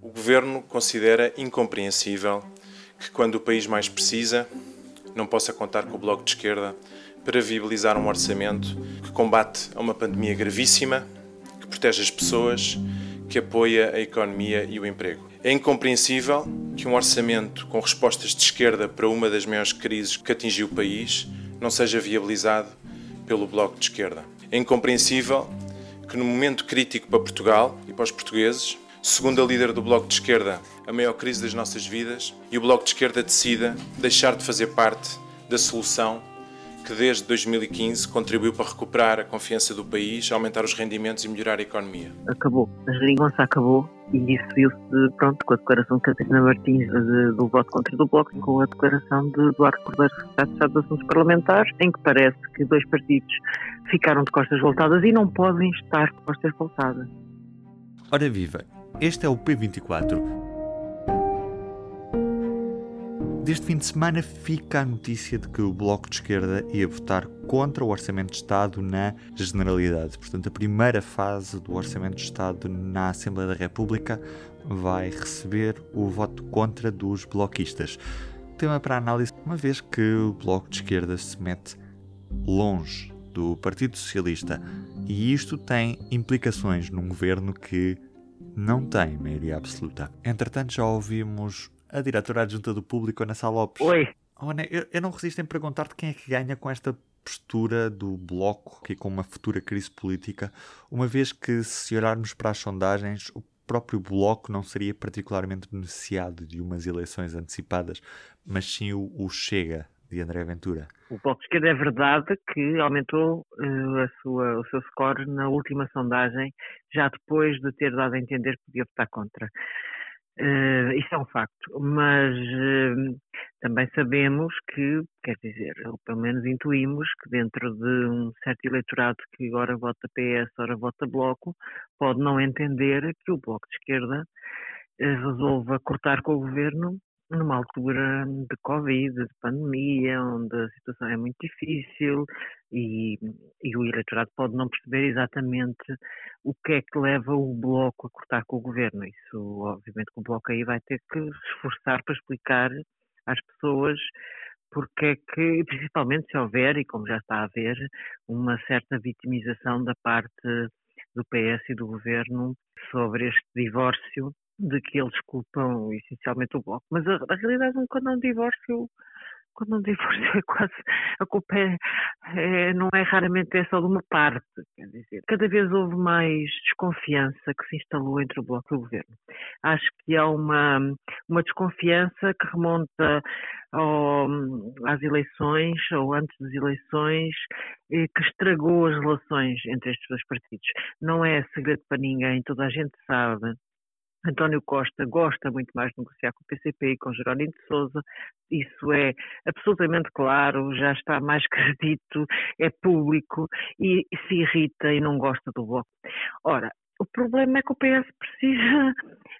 O Governo considera incompreensível que, quando o país mais precisa, não possa contar com o Bloco de Esquerda para viabilizar um orçamento que combate a uma pandemia gravíssima, que protege as pessoas, que apoia a economia e o emprego. É incompreensível que um orçamento com respostas de esquerda para uma das maiores crises que atingiu o país não seja viabilizado pelo Bloco de Esquerda. É incompreensível que, no momento crítico para Portugal e para os portugueses, segundo a líder do Bloco de Esquerda, a maior crise das nossas vidas, e o Bloco de Esquerda decida deixar de fazer parte da solução que desde 2015 contribuiu para recuperar a confiança do país, aumentar os rendimentos e melhorar a economia. Acabou. A geringonça acabou e isso viu-se pronto, com a declaração de Catarina Martins de, do voto contra do Bloco e com a declaração de Eduardo Cordeiro, secretário de Estado dos Assuntos Parlamentares, em que parece que dois partidos ficaram de costas voltadas e não podem estar de costas voltadas. Ora viva, este é o P24. Deste fim de semana fica a notícia de que o Bloco de Esquerda ia votar contra o Orçamento de Estado na Generalidade. Portanto, a primeira fase do Orçamento de Estado na Assembleia da República vai receber o voto contra dos bloquistas. Tema para análise, uma vez que o Bloco de Esquerda se mete longe do Partido Socialista e isto tem implicações num governo que não tem maioria absoluta. Entretanto, já ouvimos a diretora adjunta do público, Ana Sá Lopes. Oi. Oh, Ana, eu, eu não resisto em perguntar-te quem é que ganha com esta postura do Bloco e com uma futura crise política, uma vez que, se olharmos para as sondagens, o próprio Bloco não seria particularmente beneficiado de umas eleições antecipadas, mas sim o, o Chega de André Ventura. O Bloco de Esquerda é verdade que aumentou uh, sua, o seu score na última sondagem, já depois de ter dado a entender que podia votar contra. Uh, isso é um facto, mas uh, também sabemos que, quer dizer, ou pelo menos intuímos que dentro de um certo eleitorado que agora vota PS, ora vota Bloco, pode não entender que o Bloco de Esquerda resolva cortar com o governo numa altura de Covid, de pandemia, onde a situação é muito difícil e, e, o eleitorado pode não perceber exatamente o que é que leva o Bloco a cortar com o governo. Isso, obviamente, que o Bloco aí vai ter que se esforçar para explicar às pessoas porque é que, principalmente se houver, e como já está a haver, uma certa vitimização da parte do PS e do governo sobre este divórcio de que eles culpam essencialmente o Bloco, mas a, a realidade é quando um divórcio quando um divórcio é quase a culpa é, é, não é raramente é só de uma parte, quer dizer, cada vez houve mais desconfiança que se instalou entre o Bloco e o Governo. Acho que há uma, uma desconfiança que remonta às eleições ou antes das eleições que estragou as relações entre estes dois partidos. Não é segredo para ninguém, toda a gente sabe António Costa gosta muito mais de negociar com o PCP e com Jerónimo de Sousa, isso é absolutamente claro, já está mais que é público e se irrita e não gosta do Bloco. Ora, o problema é que o PS precisa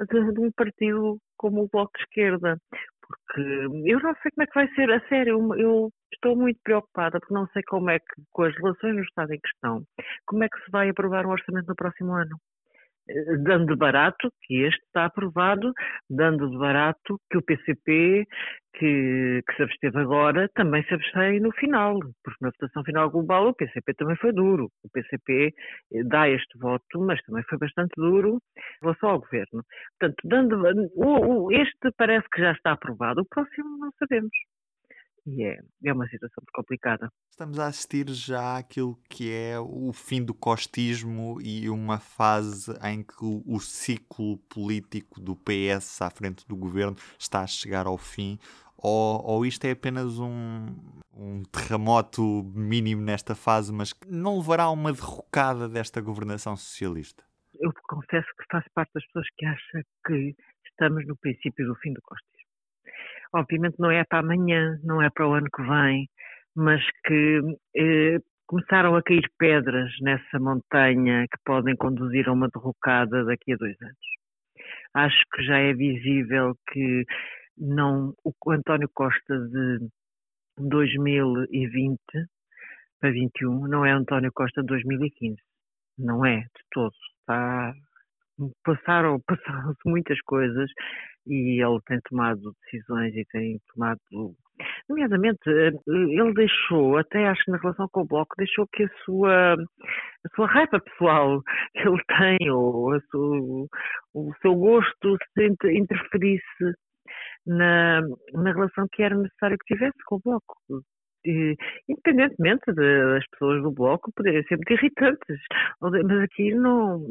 de, de um partido como o Bloco de Esquerda, porque eu não sei como é que vai ser, a sério, eu estou muito preocupada porque não sei como é que, com as relações no Estado em questão, como é que se vai aprovar um orçamento no próximo ano dando de barato que este está aprovado, dando de barato que o PCP, que, que se absteve agora, também se abstém no final, porque na votação final global o PCP também foi duro. O PCP eh, dá este voto, mas também foi bastante duro em relação ao governo. Portanto, dando, o, o, este parece que já está aprovado, o próximo não sabemos e é, é uma situação muito complicada. Estamos a assistir já àquilo que é o fim do costismo e uma fase em que o, ciclo político do PS à frente do governo está a chegar ao fim, ou, ou, isto é apenas um, um, terremoto mínimo nesta fase, mas que não levará a uma derrocada desta governação socialista? Eu confesso que faço parte das pessoas que acham que estamos no princípio do fim do costismo obviamente não é para amanhã, não é para o ano que vem, mas que eh, começaram a cair pedras nessa montanha que podem conduzir a uma derrocada daqui a dois anos. Acho que já é visível que não o António Costa de 2020 para 21 não é António Costa de 2015. Não é, de todo. Está passaram, passaram-se muitas coisas e ele tem tomado decisões e tem tomado Nomeadamente, eh, ele deixou, até acho que na relação com o Bloco, deixou que a sua, a sua raiva pessoal que ele tem, ou sua, o seu gosto, se interferisse na, na relação que era necessário que tivesse com o Bloco. Independentemente das pessoas do Bloco poderem ser muito irritantes, mas aqui não.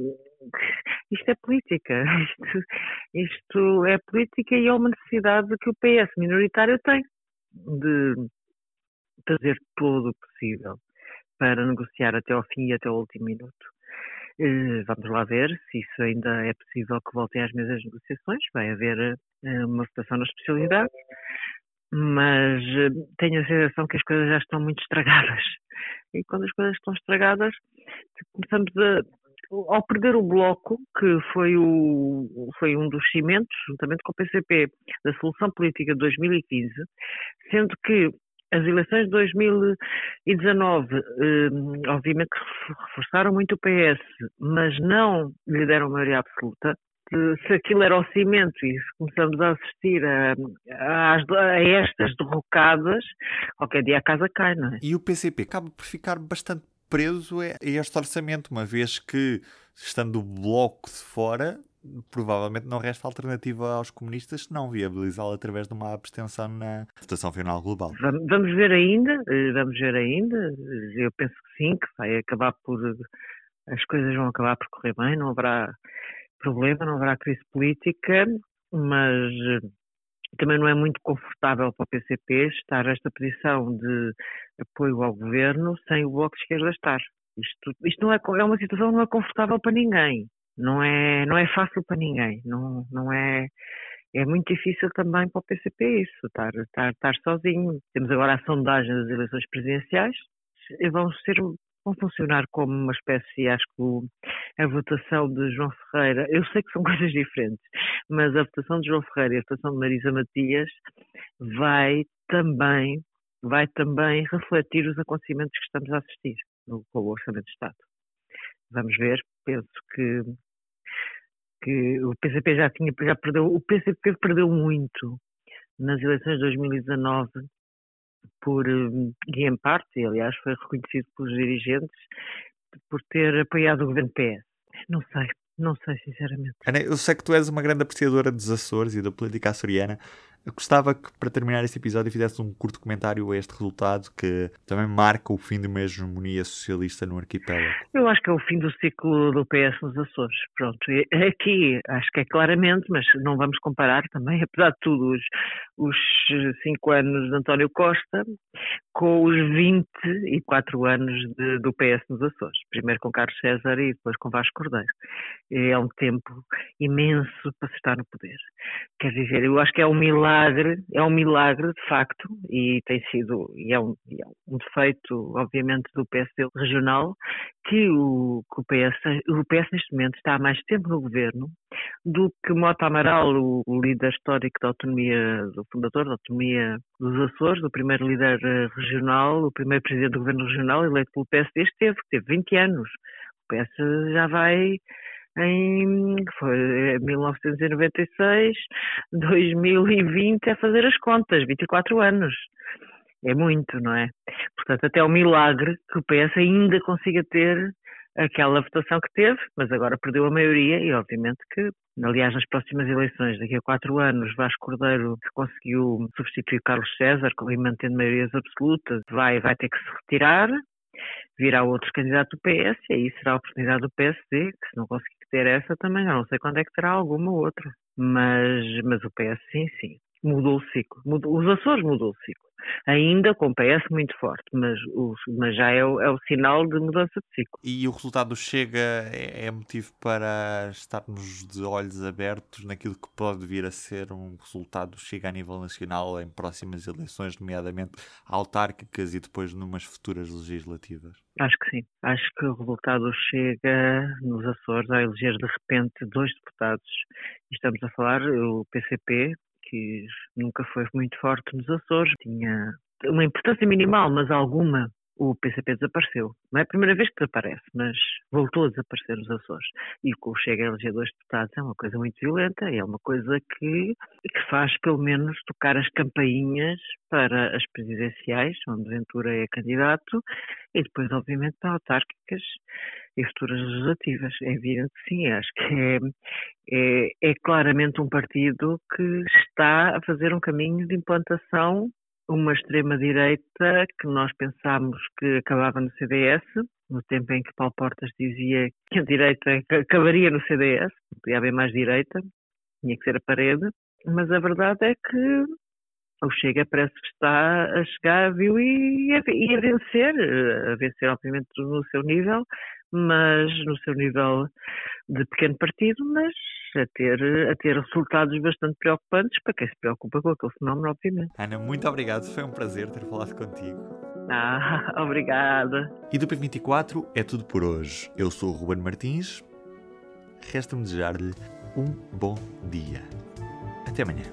Isto é política. Isto, isto é política e é uma necessidade que o PS minoritário tem de fazer todo o possível para negociar até ao fim e até ao último minuto. Eh, vamos lá ver se isso ainda é possível que voltem às mesas de negociações. Vai haver eh, uma votação na especialidade, mas eh, tenho a sensação que as coisas já estão muito estragadas. E quando as coisas estão estragadas, começamos a. Ao perder o bloco, que foi, o, foi um dos cimentos, juntamente com o PCP, da solução política de 2015, sendo que as eleições de 2019, eh, obviamente, reforçaram muito o PS, mas não lhe deram maioria absoluta. Se aquilo era o cimento e se começamos a assistir a, a, a estas derrocadas, qualquer dia a casa cai, não é? E o PCP acaba por ficar bastante preso a este orçamento, uma vez que, estando o bloco de fora, provavelmente não resta alternativa aos comunistas se não viabilizá-lo através de uma abstenção na votação final global. Vamos ver ainda, eh, vamos ver ainda. Eu penso que sim, que vai acabar por as coisas vão acabar por correr bem, não haverá problema, não haverá crise política, mas eh, também não é muito confortável para o PCP estar nesta posição de apoio ao governo sem o Bloco de Esquerda estar. Isto, isto não é, é uma situação não é confortável para ninguém não é, não é fácil para ninguém, não, não é, é muito difícil também para o PCP isso, estar, estar, estar sozinho. Temos agora a sondagem das eleições presidenciais, vão ser vão funcionar como uma espécie, acho que a votação de João Ferreira, eu sei que são coisas diferentes, mas a votação de João Ferreira e a votação de Marisa Matias vai também, vai também refletir os acontecimentos que estamos a assistir no, com o Orçamento de Estado. Vamos ver, penso que que o PCP já tinha, já perdeu, o PCP perdeu muito nas eleições de 2019 por, hum, e em parte, aliás, foi reconhecido pelos dirigentes por ter apoiado o governo PS. Não sei, não sei sinceramente. Ana, eu sei que tu és uma grande apreciadora dos Açores e da política açoriana. Gostava que, para terminar este episódio, fizesse um curto comentário a este resultado que também marca o fim de uma hegemonia socialista no arquipélago. Eu acho que é o fim do ciclo do PS nos Açores. Pronto, aqui acho que é claramente, mas não vamos comparar também, apesar de tudo, os, os cinco anos de António Costa com os 24 anos de, do PS nos Açores. Primeiro com Carlos César e depois com Vasco Cordeiro. É um tempo imenso para se estar no poder. Quer dizer, eu acho que é um milagre, é um milagre de facto, e tem sido, e é um, é um defeito, obviamente, do PSD regional, que o, que o, PS, o PS neste momento está há mais tempo no governo do que Mota Amaral, o, o líder histórico da autonomia, do fundador da autonomia dos Açores, o primeiro líder eh, regional, o primeiro presidente do governo regional eleito pelo PSD, esteve, teve 20 anos. O PS já vai em foi 1996, 2020 é fazer as contas, 24 anos. É muito, não é? Portanto, até o milagre que o PS ainda consiga ter aquela votação que teve, mas agora perdeu a maioria e obviamente que, aliás, nas próximas eleições, daqui a quatro anos, Vasco Cordeiro, que conseguiu substituir Carlos César, e mantendo maiorias absolutas, vai, vai ter que se retirar, virá outro candidato do PS e aí será a oportunidade do PSD, que se não conseguir ter essa também, eu não sei quando é que terá alguma outra. Mas, mas o PS sim, sim. Mudou o ciclo. Mudou, os Açores mudou o ciclo ainda com PS muito forte, mas, o, mas já é o, é o, sinal de mudança de ciclo. E o resultado chega é, é motivo para estarmos de olhos abertos naquilo que pode vir a ser um resultado chega a nível nacional em próximas eleições, nomeadamente autárquicas e depois numas futuras legislativas? Acho que sim. Acho que o resultado chega nos Açores a eleger de repente dois deputados. Estamos a falar o PCP, que nunca foi muito forte nos Açores, tinha uma importância minimal, mas alguma o PCP desapareceu. Não é a primeira vez que desaparece, mas voltou a desaparecer nos Açores. E o Chega eleger dois deputados é uma coisa muito violenta, é uma coisa que, que faz pelo menos tocar as campainhas para as presidenciais, onde Ventura é candidato, e depois, obviamente, para autárquicas e futuras legislativas. É evidente que sim, acho que é, é, é claramente um partido que está a fazer um caminho de implantação uma extrema-direita que nós pensámos que acabava no CDS, no tempo em que Paulo Portas dizia que a direita acabaria no CDS, não podia haver mais direita, tinha que ser a parede, mas a verdade é que o Chega parece que está a chegar, viu, e a, e a vencer, a vencer obviamente no seu nível, mas no seu nível de pequeno partido, mas a ter, a ter resultados bastante preocupantes para quem se preocupa com aquele fenómeno, obviamente. Ana, muito obrigado, foi um prazer ter falado contigo. Ah, obrigada. E do P24 é tudo por hoje. Eu sou o Ruben Martins. Resta-me desejar-lhe um bom dia. Até amanhã.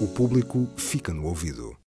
O público fica no ouvido.